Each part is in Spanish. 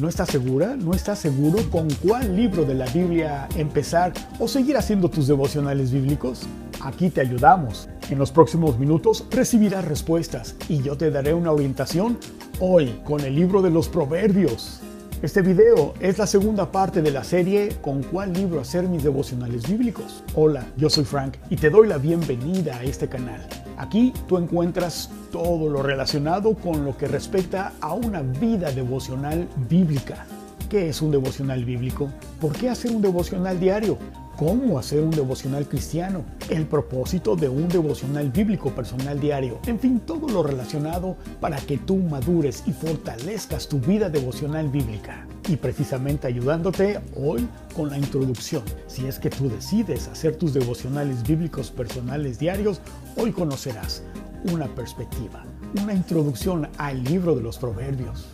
¿No estás segura? ¿No estás seguro con cuál libro de la Biblia empezar o seguir haciendo tus devocionales bíblicos? Aquí te ayudamos. En los próximos minutos recibirás respuestas y yo te daré una orientación hoy con el libro de los Proverbios. Este video es la segunda parte de la serie ¿Con cuál libro hacer mis devocionales bíblicos? Hola, yo soy Frank y te doy la bienvenida a este canal. Aquí tú encuentras todo lo relacionado con lo que respecta a una vida devocional bíblica. ¿Qué es un devocional bíblico? ¿Por qué hacer un devocional diario? Cómo hacer un devocional cristiano, el propósito de un devocional bíblico personal diario, en fin, todo lo relacionado para que tú madures y fortalezcas tu vida devocional bíblica. Y precisamente ayudándote hoy con la introducción. Si es que tú decides hacer tus devocionales bíblicos personales diarios, hoy conocerás una perspectiva, una introducción al libro de los proverbios.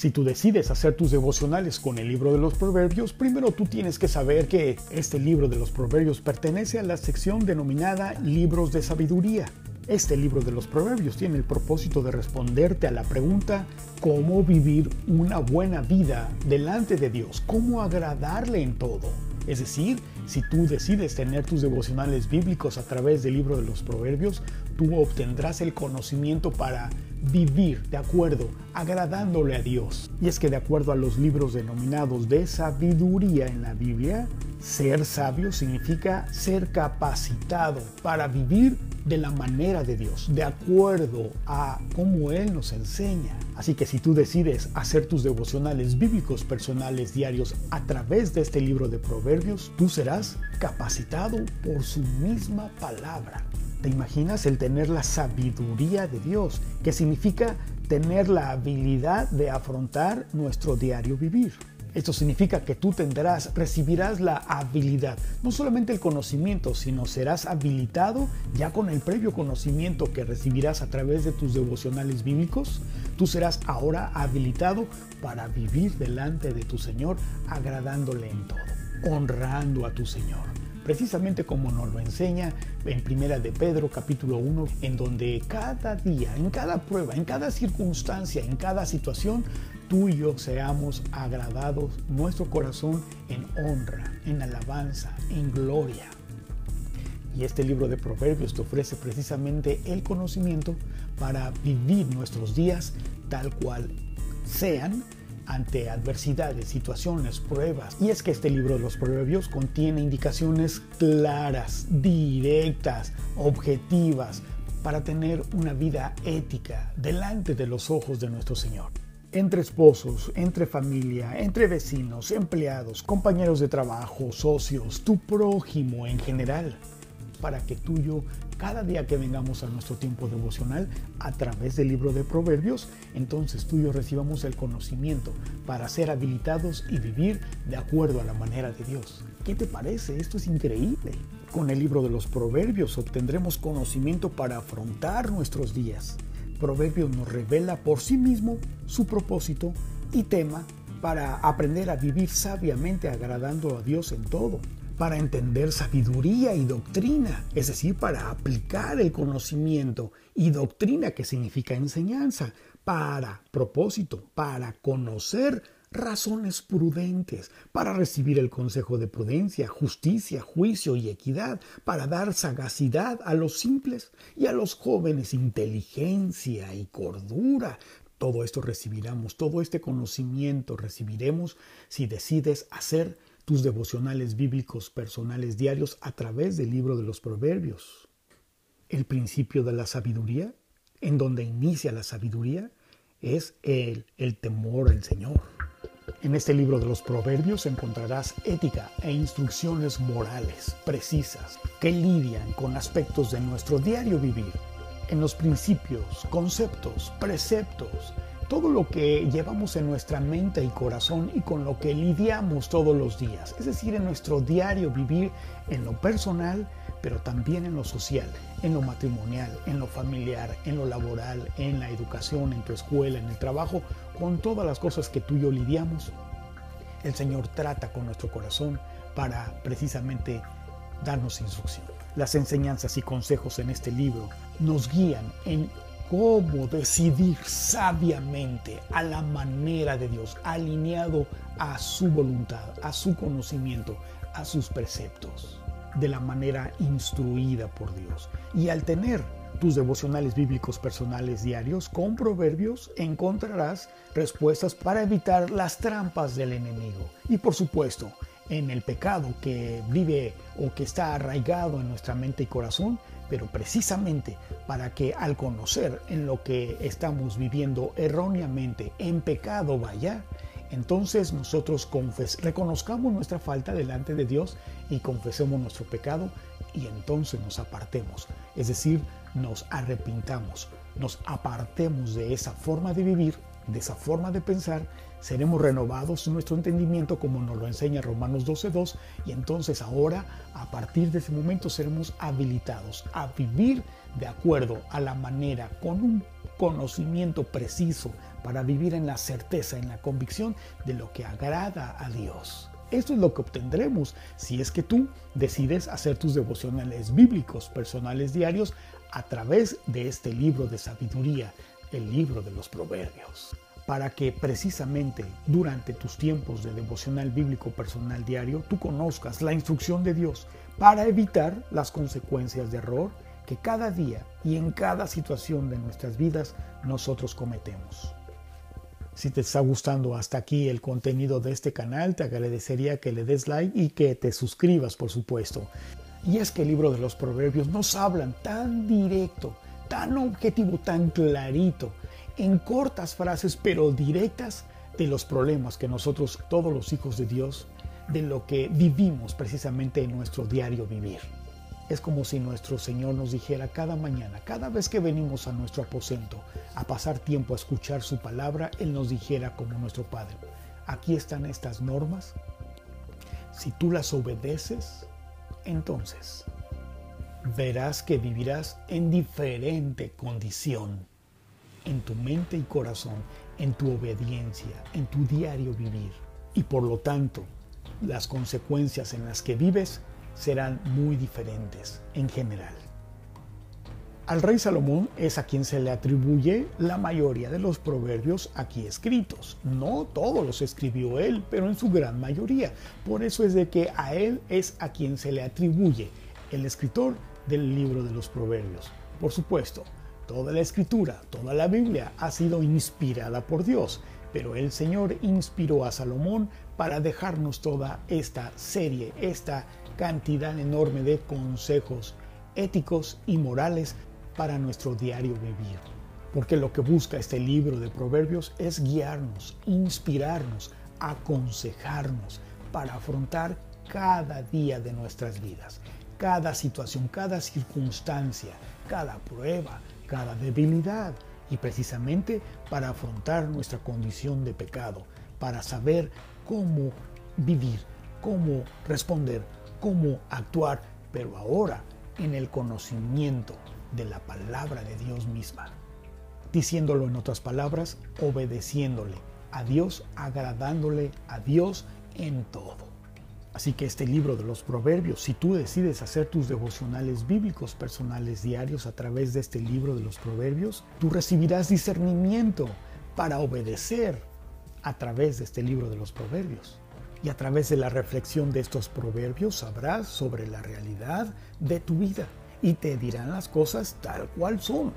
Si tú decides hacer tus devocionales con el libro de los proverbios, primero tú tienes que saber que este libro de los proverbios pertenece a la sección denominada libros de sabiduría. Este libro de los proverbios tiene el propósito de responderte a la pregunta cómo vivir una buena vida delante de Dios, cómo agradarle en todo. Es decir, si tú decides tener tus devocionales bíblicos a través del libro de los proverbios, tú obtendrás el conocimiento para vivir de acuerdo, agradándole a Dios. Y es que de acuerdo a los libros denominados de sabiduría en la Biblia, ser sabio significa ser capacitado para vivir de la manera de Dios, de acuerdo a cómo Él nos enseña. Así que si tú decides hacer tus devocionales bíblicos personales diarios a través de este libro de Proverbios, tú serás capacitado por su misma palabra. ¿Te imaginas el tener la sabiduría de Dios, que significa tener la habilidad de afrontar nuestro diario vivir? Esto significa que tú tendrás, recibirás la habilidad, no solamente el conocimiento, sino serás habilitado ya con el previo conocimiento que recibirás a través de tus devocionales bíblicos. Tú serás ahora habilitado para vivir delante de tu Señor, agradándole en todo, honrando a tu Señor precisamente como nos lo enseña en Primera de Pedro capítulo 1, en donde cada día, en cada prueba, en cada circunstancia, en cada situación, tú y yo seamos agradados, nuestro corazón en honra, en alabanza, en gloria. Y este libro de Proverbios te ofrece precisamente el conocimiento para vivir nuestros días tal cual sean ante adversidades, situaciones, pruebas. Y es que este libro de los proverbios contiene indicaciones claras, directas, objetivas, para tener una vida ética delante de los ojos de nuestro Señor. Entre esposos, entre familia, entre vecinos, empleados, compañeros de trabajo, socios, tu prójimo en general para que tú y yo, cada día que vengamos a nuestro tiempo devocional a través del libro de Proverbios, entonces tú y yo recibamos el conocimiento para ser habilitados y vivir de acuerdo a la manera de Dios. ¿Qué te parece? Esto es increíble. Con el libro de los Proverbios obtendremos conocimiento para afrontar nuestros días. Proverbios nos revela por sí mismo su propósito y tema para aprender a vivir sabiamente agradando a Dios en todo para entender sabiduría y doctrina, es decir, para aplicar el conocimiento y doctrina que significa enseñanza, para propósito, para conocer razones prudentes, para recibir el consejo de prudencia, justicia, juicio y equidad, para dar sagacidad a los simples y a los jóvenes inteligencia y cordura. Todo esto recibiremos, todo este conocimiento recibiremos si decides hacer tus devocionales bíblicos personales diarios a través del libro de los Proverbios. El principio de la sabiduría, en donde inicia la sabiduría, es el, el temor al Señor. En este libro de los Proverbios encontrarás ética e instrucciones morales precisas que lidian con aspectos de nuestro diario vivir. En los principios, conceptos, preceptos todo lo que llevamos en nuestra mente y corazón y con lo que lidiamos todos los días, es decir, en nuestro diario vivir en lo personal, pero también en lo social, en lo matrimonial, en lo familiar, en lo laboral, en la educación, en tu escuela, en el trabajo, con todas las cosas que tú y yo lidiamos. El Señor trata con nuestro corazón para precisamente darnos instrucción. Las enseñanzas y consejos en este libro nos guían en cómo decidir sabiamente a la manera de Dios, alineado a su voluntad, a su conocimiento, a sus preceptos, de la manera instruida por Dios. Y al tener tus devocionales bíblicos personales diarios con proverbios encontrarás respuestas para evitar las trampas del enemigo. Y por supuesto, en el pecado que vive o que está arraigado en nuestra mente y corazón, pero precisamente para que al conocer en lo que estamos viviendo erróneamente en pecado vaya, entonces nosotros reconozcamos nuestra falta delante de Dios y confesemos nuestro pecado y entonces nos apartemos. Es decir, nos arrepintamos, nos apartemos de esa forma de vivir, de esa forma de pensar, seremos renovados en nuestro entendimiento como nos lo enseña Romanos 12.2 y entonces ahora a partir de ese momento seremos habilitados a vivir de acuerdo a la manera, con un conocimiento preciso para vivir en la certeza, en la convicción de lo que agrada a Dios. Esto es lo que obtendremos si es que tú decides hacer tus devocionales bíblicos personales diarios a través de este libro de sabiduría, el libro de los proverbios, para que precisamente durante tus tiempos de devocional bíblico personal diario tú conozcas la instrucción de Dios para evitar las consecuencias de error que cada día y en cada situación de nuestras vidas nosotros cometemos. Si te está gustando hasta aquí el contenido de este canal, te agradecería que le des like y que te suscribas, por supuesto. Y es que el libro de los proverbios nos hablan tan directo, tan objetivo, tan clarito, en cortas frases pero directas de los problemas que nosotros, todos los hijos de Dios, de lo que vivimos precisamente en nuestro diario vivir. Es como si nuestro Señor nos dijera cada mañana, cada vez que venimos a nuestro aposento a pasar tiempo a escuchar su palabra, Él nos dijera como nuestro Padre, aquí están estas normas, si tú las obedeces, entonces verás que vivirás en diferente condición, en tu mente y corazón, en tu obediencia, en tu diario vivir. Y por lo tanto, las consecuencias en las que vives serán muy diferentes en general. Al rey Salomón es a quien se le atribuye la mayoría de los proverbios aquí escritos. No todos los escribió él, pero en su gran mayoría. Por eso es de que a él es a quien se le atribuye el escritor del libro de los proverbios. Por supuesto, toda la escritura, toda la Biblia ha sido inspirada por Dios, pero el Señor inspiró a Salomón para dejarnos toda esta serie, esta cantidad enorme de consejos éticos y morales para nuestro diario vivir. Porque lo que busca este libro de Proverbios es guiarnos, inspirarnos, aconsejarnos para afrontar cada día de nuestras vidas, cada situación, cada circunstancia, cada prueba, cada debilidad y precisamente para afrontar nuestra condición de pecado, para saber cómo vivir, cómo responder, cómo actuar, pero ahora en el conocimiento de la palabra de Dios misma. Diciéndolo en otras palabras, obedeciéndole a Dios, agradándole a Dios en todo. Así que este libro de los proverbios, si tú decides hacer tus devocionales bíblicos personales diarios a través de este libro de los proverbios, tú recibirás discernimiento para obedecer a través de este libro de los proverbios. Y a través de la reflexión de estos proverbios sabrás sobre la realidad de tu vida y te dirán las cosas tal cual son.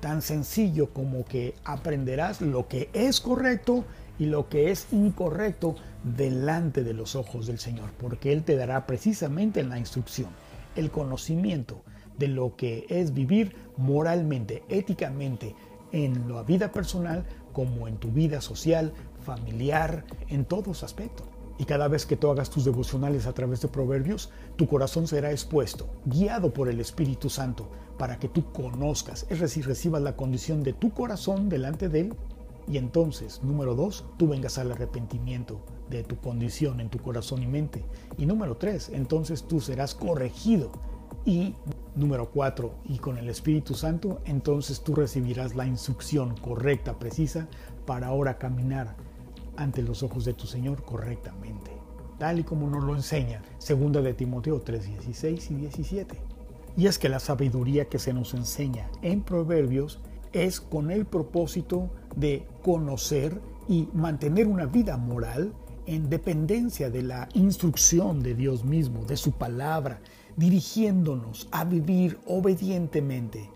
Tan sencillo como que aprenderás lo que es correcto y lo que es incorrecto delante de los ojos del Señor, porque Él te dará precisamente la instrucción, el conocimiento de lo que es vivir moralmente, éticamente, en la vida personal como en tu vida social, familiar, en todos aspectos. Y cada vez que tú hagas tus devocionales a través de proverbios, tu corazón será expuesto, guiado por el Espíritu Santo, para que tú conozcas, es decir, recibas la condición de tu corazón delante de Él. Y entonces, número dos, tú vengas al arrepentimiento de tu condición en tu corazón y mente. Y número tres, entonces tú serás corregido. Y número cuatro, y con el Espíritu Santo, entonces tú recibirás la instrucción correcta, precisa, para ahora caminar ante los ojos de tu Señor correctamente, tal y como nos lo enseña 2 de Timoteo 3, 16 y 17. Y es que la sabiduría que se nos enseña en Proverbios es con el propósito de conocer y mantener una vida moral en dependencia de la instrucción de Dios mismo, de su palabra, dirigiéndonos a vivir obedientemente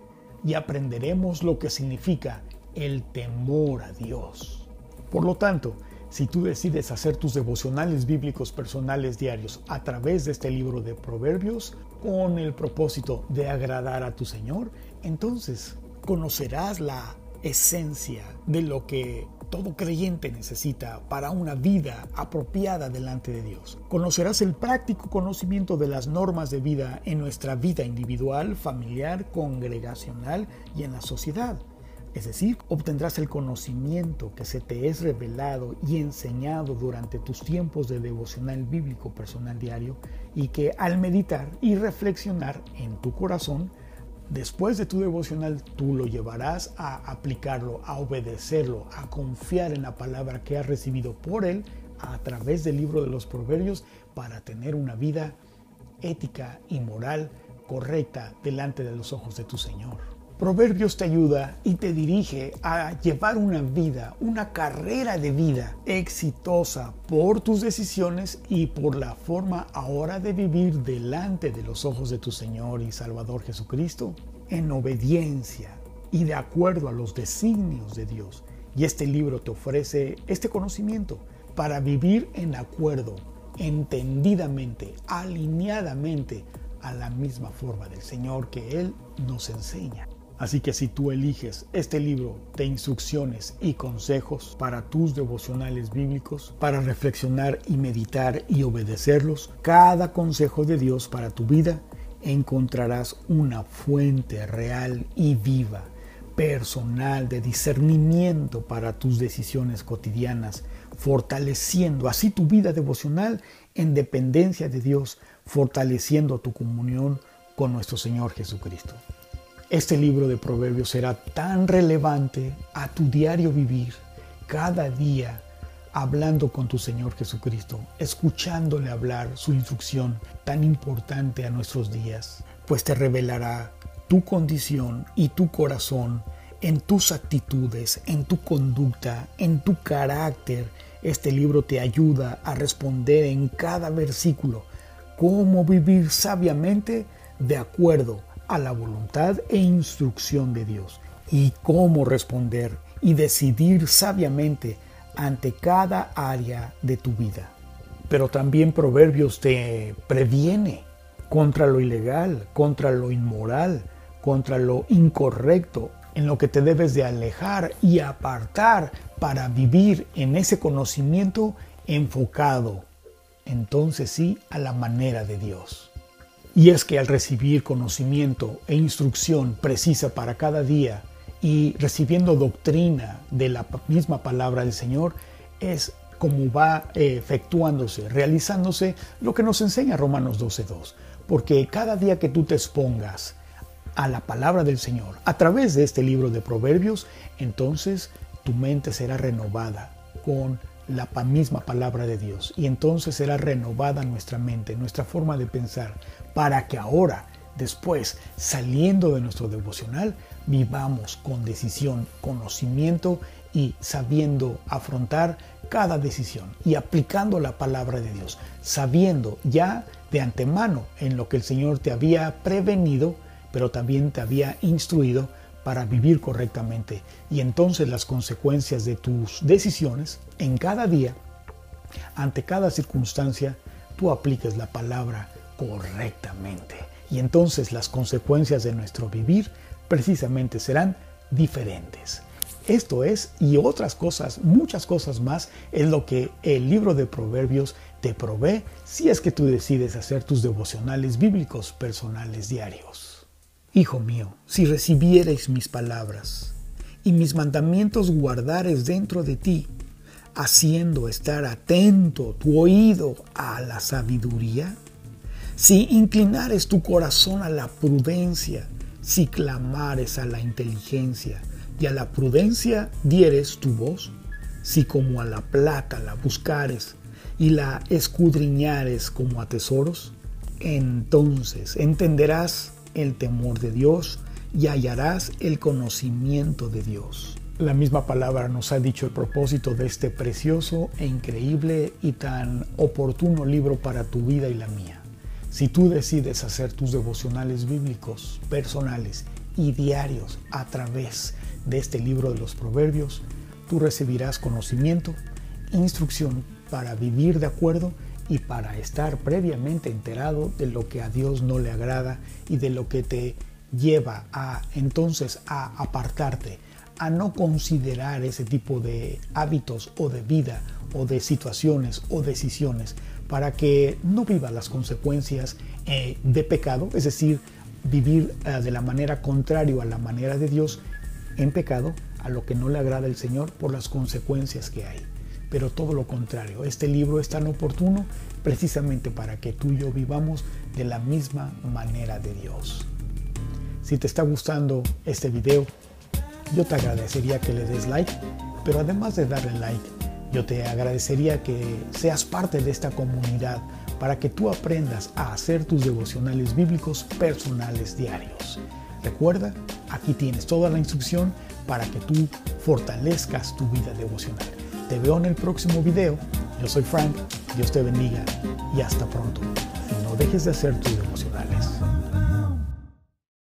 y aprenderemos lo que significa el temor a Dios. Por lo tanto, si tú decides hacer tus devocionales bíblicos personales diarios a través de este libro de Proverbios con el propósito de agradar a tu Señor, entonces conocerás la esencia de lo que todo creyente necesita para una vida apropiada delante de Dios. Conocerás el práctico conocimiento de las normas de vida en nuestra vida individual, familiar, congregacional y en la sociedad. Es decir, obtendrás el conocimiento que se te es revelado y enseñado durante tus tiempos de devocional bíblico personal diario y que al meditar y reflexionar en tu corazón, después de tu devocional tú lo llevarás a aplicarlo, a obedecerlo, a confiar en la palabra que has recibido por él a través del libro de los proverbios para tener una vida ética y moral correcta delante de los ojos de tu Señor. Proverbios te ayuda y te dirige a llevar una vida, una carrera de vida exitosa por tus decisiones y por la forma ahora de vivir delante de los ojos de tu Señor y Salvador Jesucristo, en obediencia y de acuerdo a los designios de Dios. Y este libro te ofrece este conocimiento para vivir en acuerdo, entendidamente, alineadamente a la misma forma del Señor que Él nos enseña. Así que si tú eliges este libro de instrucciones y consejos para tus devocionales bíblicos, para reflexionar y meditar y obedecerlos, cada consejo de Dios para tu vida, encontrarás una fuente real y viva, personal de discernimiento para tus decisiones cotidianas, fortaleciendo así tu vida devocional en dependencia de Dios, fortaleciendo tu comunión con nuestro Señor Jesucristo. Este libro de Proverbios será tan relevante a tu diario vivir, cada día hablando con tu Señor Jesucristo, escuchándole hablar su instrucción tan importante a nuestros días, pues te revelará tu condición y tu corazón en tus actitudes, en tu conducta, en tu carácter. Este libro te ayuda a responder en cada versículo cómo vivir sabiamente de acuerdo a la voluntad e instrucción de Dios y cómo responder y decidir sabiamente ante cada área de tu vida. Pero también Proverbios te previene contra lo ilegal, contra lo inmoral, contra lo incorrecto, en lo que te debes de alejar y apartar para vivir en ese conocimiento enfocado, entonces sí, a la manera de Dios. Y es que al recibir conocimiento e instrucción precisa para cada día y recibiendo doctrina de la misma palabra del Señor, es como va eh, efectuándose, realizándose lo que nos enseña Romanos 12.2. Porque cada día que tú te expongas a la palabra del Señor a través de este libro de Proverbios, entonces tu mente será renovada con la misma palabra de Dios. Y entonces será renovada nuestra mente, nuestra forma de pensar, para que ahora, después, saliendo de nuestro devocional, vivamos con decisión, conocimiento y sabiendo afrontar cada decisión y aplicando la palabra de Dios, sabiendo ya de antemano en lo que el Señor te había prevenido, pero también te había instruido para vivir correctamente. Y entonces las consecuencias de tus decisiones en cada día, ante cada circunstancia, tú apliques la palabra correctamente. Y entonces las consecuencias de nuestro vivir precisamente serán diferentes. Esto es, y otras cosas, muchas cosas más, es lo que el libro de Proverbios te provee si es que tú decides hacer tus devocionales bíblicos personales diarios. Hijo mío, si recibiereis mis palabras y mis mandamientos guardares dentro de ti, haciendo estar atento tu oído a la sabiduría, si inclinares tu corazón a la prudencia, si clamares a la inteligencia y a la prudencia dieres tu voz, si como a la plata la buscares y la escudriñares como a tesoros, entonces entenderás el temor de Dios y hallarás el conocimiento de Dios. La misma palabra nos ha dicho el propósito de este precioso e increíble y tan oportuno libro para tu vida y la mía. Si tú decides hacer tus devocionales bíblicos, personales y diarios a través de este libro de los proverbios, tú recibirás conocimiento, instrucción para vivir de acuerdo y para estar previamente enterado de lo que a Dios no le agrada y de lo que te lleva a entonces a apartarte a no considerar ese tipo de hábitos o de vida o de situaciones o decisiones para que no viva las consecuencias eh, de pecado, es decir, vivir eh, de la manera contraria a la manera de Dios en pecado, a lo que no le agrada el Señor por las consecuencias que hay. Pero todo lo contrario, este libro es tan oportuno precisamente para que tú y yo vivamos de la misma manera de Dios. Si te está gustando este video, yo te agradecería que le des like, pero además de darle like, yo te agradecería que seas parte de esta comunidad para que tú aprendas a hacer tus devocionales bíblicos personales diarios. Recuerda, aquí tienes toda la instrucción para que tú fortalezcas tu vida devocional. Te veo en el próximo video. Yo soy Frank, Dios te bendiga y hasta pronto. No dejes de hacer tus devocionales.